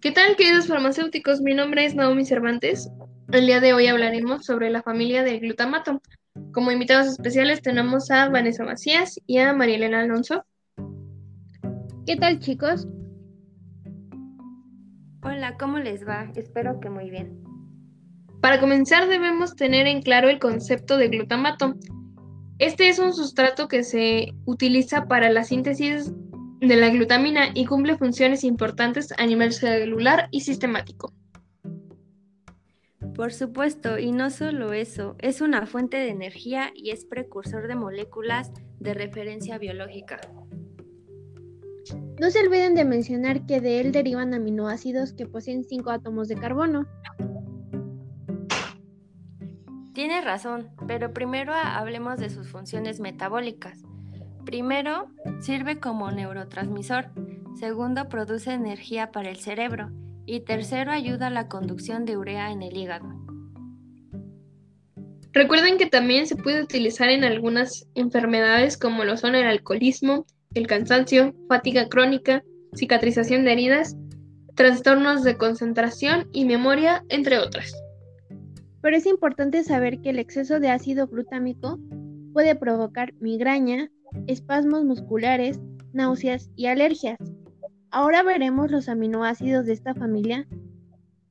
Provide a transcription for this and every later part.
¿Qué tal, queridos farmacéuticos? Mi nombre es Naomi Cervantes. El día de hoy hablaremos sobre la familia del glutamato. Como invitados especiales tenemos a Vanessa Macías y a Marielena Alonso. ¿Qué tal, chicos? Hola, ¿cómo les va? Espero que muy bien. Para comenzar debemos tener en claro el concepto de glutamato. Este es un sustrato que se utiliza para la síntesis de la glutamina y cumple funciones importantes a nivel celular y sistemático. Por supuesto, y no solo eso, es una fuente de energía y es precursor de moléculas de referencia biológica. No se olviden de mencionar que de él derivan aminoácidos que poseen 5 átomos de carbono. Tienes razón, pero primero hablemos de sus funciones metabólicas. Primero, sirve como neurotransmisor. Segundo, produce energía para el cerebro. Y tercero, ayuda a la conducción de urea en el hígado. Recuerden que también se puede utilizar en algunas enfermedades como lo son el alcoholismo, el cansancio, fatiga crónica, cicatrización de heridas, trastornos de concentración y memoria, entre otras. Pero es importante saber que el exceso de ácido glutámico puede provocar migraña, espasmos musculares, náuseas y alergias. Ahora veremos los aminoácidos de esta familia.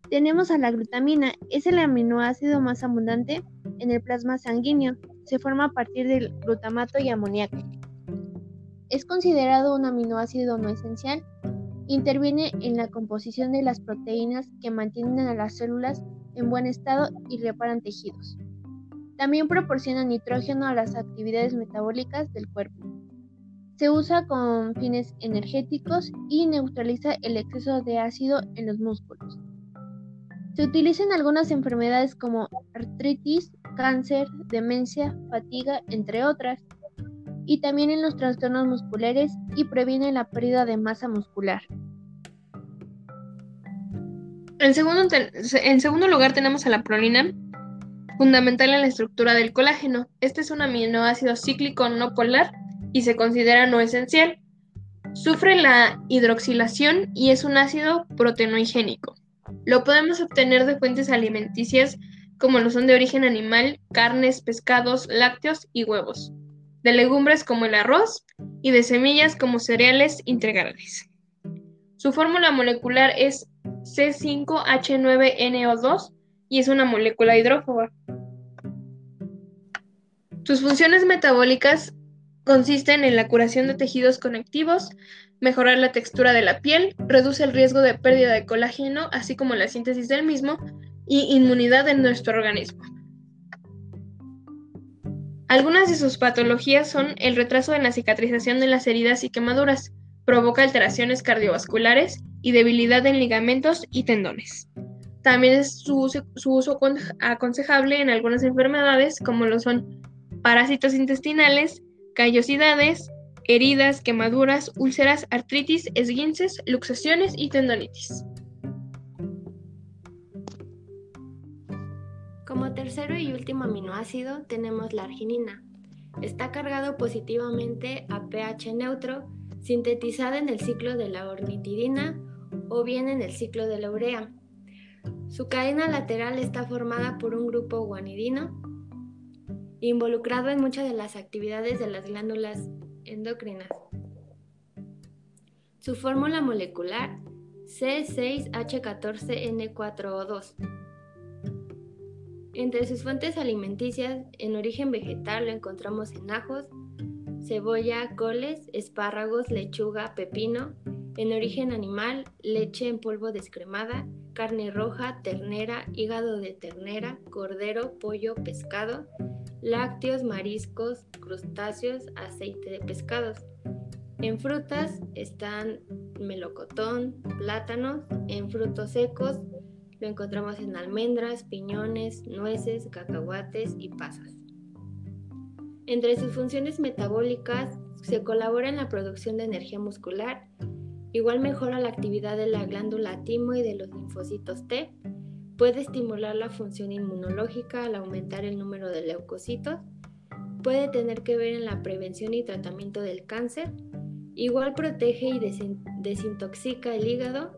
Tenemos a la glutamina, es el aminoácido más abundante en el plasma sanguíneo. Se forma a partir del glutamato y amoníaco. Es considerado un aminoácido no esencial. Interviene en la composición de las proteínas que mantienen a las células en buen estado y reparan tejidos. También proporciona nitrógeno a las actividades metabólicas del cuerpo. Se usa con fines energéticos y neutraliza el exceso de ácido en los músculos. Se utiliza en algunas enfermedades como artritis, cáncer, demencia, fatiga, entre otras, y también en los trastornos musculares y previene la pérdida de masa muscular. En segundo, en segundo lugar tenemos a la prolina, fundamental en la estructura del colágeno. Este es un aminoácido cíclico no polar y se considera no esencial. Sufre la hidroxilación y es un ácido proteinoigénico. Lo podemos obtener de fuentes alimenticias como lo son de origen animal, carnes, pescados, lácteos y huevos, de legumbres como el arroz y de semillas como cereales integrales. Su fórmula molecular es C5H9NO2 y es una molécula hidrófoba. Sus funciones metabólicas consisten en la curación de tejidos conectivos, mejorar la textura de la piel, reduce el riesgo de pérdida de colágeno, así como la síntesis del mismo, y inmunidad en nuestro organismo. Algunas de sus patologías son el retraso en la cicatrización de las heridas y quemaduras, provoca alteraciones cardiovasculares y debilidad en ligamentos y tendones. También es su uso, aconsejable en algunas enfermedades como lo son parásitos intestinales, callosidades, heridas, quemaduras, úlceras, artritis, esguinces, luxaciones y tendonitis. Como tercero y último aminoácido tenemos la arginina. Está cargado positivamente a pH neutro, sintetizada en el ciclo de la ornitidina o bien en el ciclo de la urea. Su cadena lateral está formada por un grupo guanidino involucrado en muchas de las actividades de las glándulas endocrinas. Su fórmula molecular C6H14N4O2. Entre sus fuentes alimenticias, en origen vegetal lo encontramos en ajos, cebolla, coles, espárragos, lechuga, pepino, en origen animal, leche en polvo descremada, carne roja, ternera, hígado de ternera, cordero, pollo, pescado, lácteos, mariscos, crustáceos, aceite de pescados. En frutas están melocotón, plátanos, en frutos secos lo encontramos en almendras, piñones, nueces, cacahuates y pasas. Entre sus funciones metabólicas se colabora en la producción de energía muscular, Igual mejora la actividad de la glándula timo y de los linfocitos T. Puede estimular la función inmunológica al aumentar el número de leucocitos. Puede tener que ver en la prevención y tratamiento del cáncer. Igual protege y desintoxica el hígado.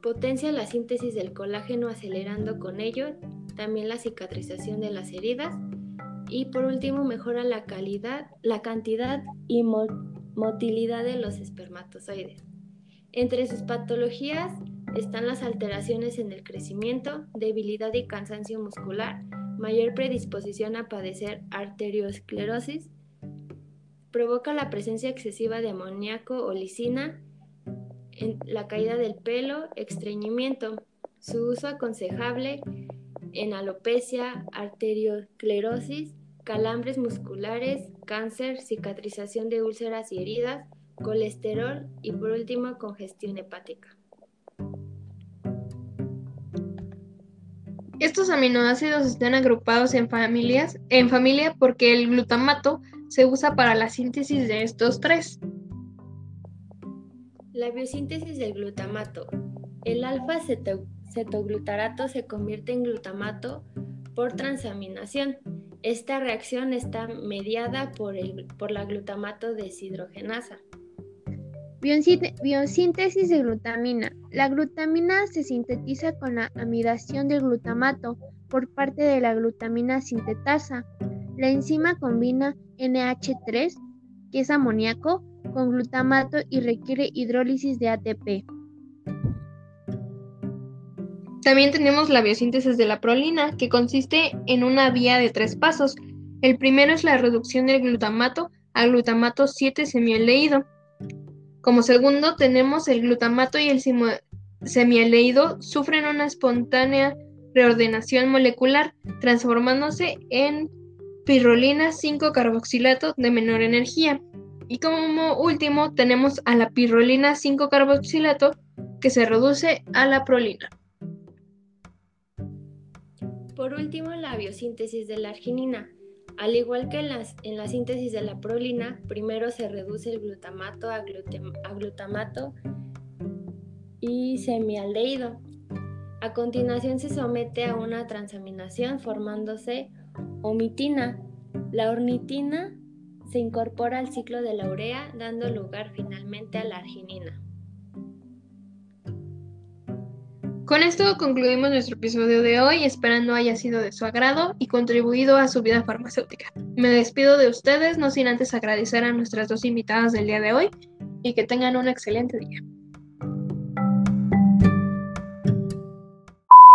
Potencia la síntesis del colágeno acelerando con ello también la cicatrización de las heridas. Y por último mejora la calidad, la cantidad y motilidad de los espermatozoides. Entre sus patologías están las alteraciones en el crecimiento, debilidad y cansancio muscular, mayor predisposición a padecer arteriosclerosis, provoca la presencia excesiva de amoníaco o lisina, la caída del pelo, estreñimiento. Su uso aconsejable en alopecia, arteriosclerosis, calambres musculares, cáncer, cicatrización de úlceras y heridas, colesterol y por último congestión hepática. Estos aminoácidos están agrupados en familias, en familia porque el glutamato se usa para la síntesis de estos tres. La biosíntesis del glutamato. El alfa-cetoglutarato se convierte en glutamato por transaminación. Esta reacción está mediada por, el, por la glutamato deshidrogenasa. Biosíntesis de glutamina. La glutamina se sintetiza con la amidación del glutamato por parte de la glutamina sintetasa. La enzima combina NH3, que es amoníaco, con glutamato y requiere hidrólisis de ATP. También tenemos la biosíntesis de la prolina, que consiste en una vía de tres pasos. El primero es la reducción del glutamato a glutamato 7 semialdehído. Como segundo, tenemos el glutamato y el semialdehído sufren una espontánea reordenación molecular, transformándose en pirrolina 5-carboxilato de menor energía. Y como último, tenemos a la pirrolina 5-carboxilato que se reduce a la prolina. Por último, la biosíntesis de la arginina. Al igual que en, la síntesis de la prolina, primero se reduce el glutamato a, glutamato y semialdehído. A continuación se somete a una transaminación formándose omitina. La ornitina se incorpora al ciclo de la urea, dando lugar finalmente a la arginina. Con esto concluimos nuestro episodio de hoy, esperando haya sido de su agrado y contribuido a su vida farmacéutica. Me despido de ustedes, no sin antes agradecer a nuestras dos invitadas del día de hoy y que tengan un excelente día.